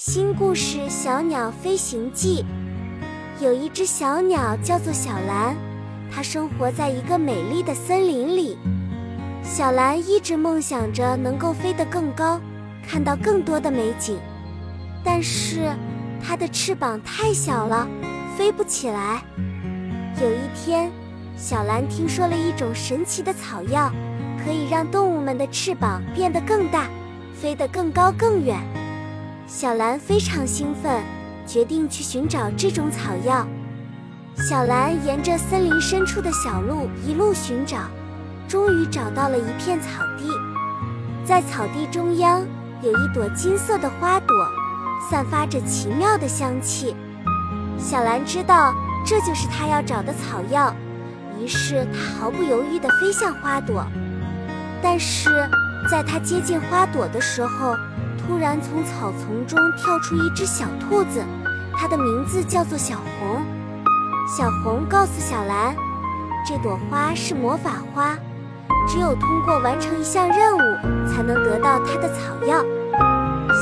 新故事《小鸟飞行记》。有一只小鸟叫做小蓝，它生活在一个美丽的森林里。小蓝一直梦想着能够飞得更高，看到更多的美景。但是它的翅膀太小了，飞不起来。有一天，小蓝听说了一种神奇的草药，可以让动物们的翅膀变得更大，飞得更高更远。小蓝非常兴奋，决定去寻找这种草药。小蓝沿着森林深处的小路一路寻找，终于找到了一片草地。在草地中央有一朵金色的花朵，散发着奇妙的香气。小蓝知道这就是他要找的草药，于是他毫不犹豫地飞向花朵。但是在他接近花朵的时候，突然，从草丛中跳出一只小兔子，它的名字叫做小红。小红告诉小蓝，这朵花是魔法花，只有通过完成一项任务，才能得到它的草药。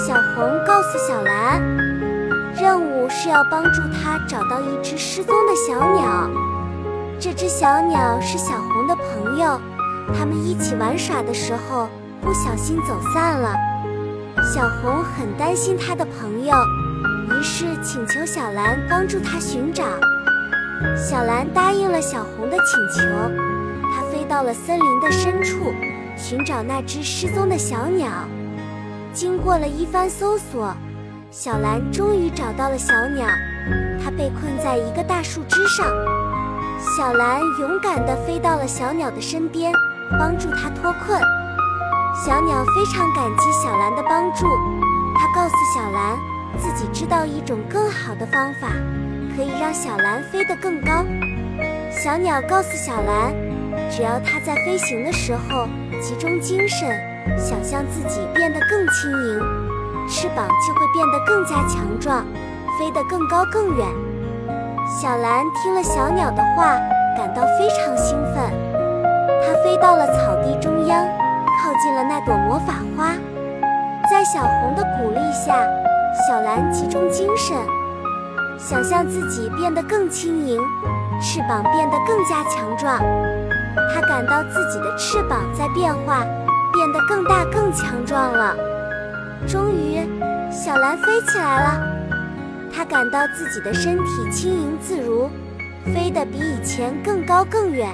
小红告诉小蓝，任务是要帮助他找到一只失踪的小鸟。这只小鸟是小红的朋友，他们一起玩耍的时候不小心走散了。小红很担心她的朋友，于是请求小蓝帮助她寻找。小蓝答应了小红的请求，她飞到了森林的深处，寻找那只失踪的小鸟。经过了一番搜索，小蓝终于找到了小鸟，它被困在一个大树枝上。小蓝勇敢地飞到了小鸟的身边，帮助它脱困。小鸟非常感激小蓝的帮助，它告诉小蓝，自己知道一种更好的方法，可以让小蓝飞得更高。小鸟告诉小蓝，只要它在飞行的时候集中精神，想象自己变得更轻盈，翅膀就会变得更加强壮，飞得更高更远。小蓝听了小鸟的话，感到非常进了那朵魔法花，在小红的鼓励下，小蓝集中精神，想象自己变得更轻盈，翅膀变得更加强壮。她感到自己的翅膀在变化，变得更大更强壮了。终于，小蓝飞起来了。她感到自己的身体轻盈自如，飞得比以前更高更远。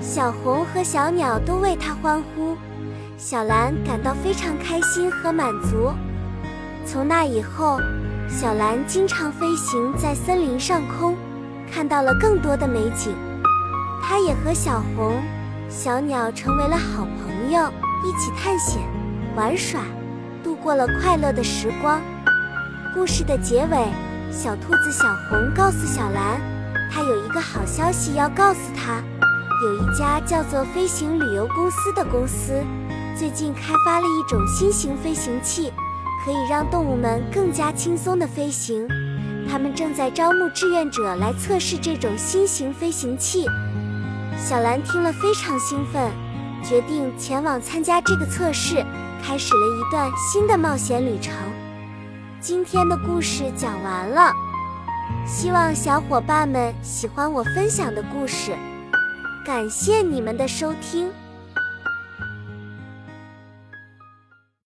小红和小鸟都为她欢呼，小蓝感到非常开心和满足。从那以后，小蓝经常飞行在森林上空，看到了更多的美景。她也和小红、小鸟成为了好朋友，一起探险、玩耍，度过了快乐的时光。故事的结尾，小兔子小红告诉小蓝，他有一个好消息要告诉她。有一家叫做飞行旅游公司的公司，最近开发了一种新型飞行器，可以让动物们更加轻松地飞行。他们正在招募志愿者来测试这种新型飞行器。小蓝听了非常兴奋，决定前往参加这个测试，开始了一段新的冒险旅程。今天的故事讲完了，希望小伙伴们喜欢我分享的故事。感谢你们的收听。